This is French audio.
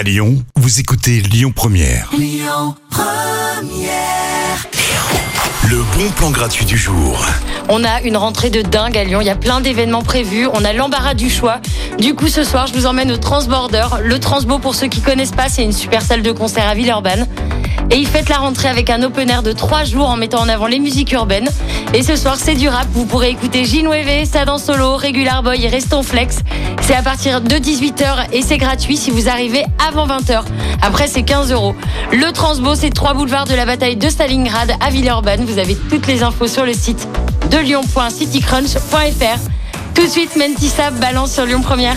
À Lyon, vous écoutez Lyon Première. Le bon plan gratuit du jour. On a une rentrée de dingue à Lyon. Il y a plein d'événements prévus. On a l'embarras du choix. Du coup, ce soir, je vous emmène au Transborder. Le Transbo, pour ceux qui connaissent pas, c'est une super salle de concert à Villeurbanne. Et ils fêtent la rentrée avec un open air de 3 jours en mettant en avant les musiques urbaines. Et ce soir, c'est du rap. Vous pourrez écouter Ginoueve, Sadan Solo, Regular Boy et Reston Flex. C'est à partir de 18h et c'est gratuit si vous arrivez avant 20h. Après, c'est 15 euros. Le Transbo, c'est 3 boulevards de la bataille de Stalingrad à Villeurbanne. Vous avez toutes les infos sur le site de lyon.citycrunch.fr. Tout de suite, Mentissa balance sur Lyon Première.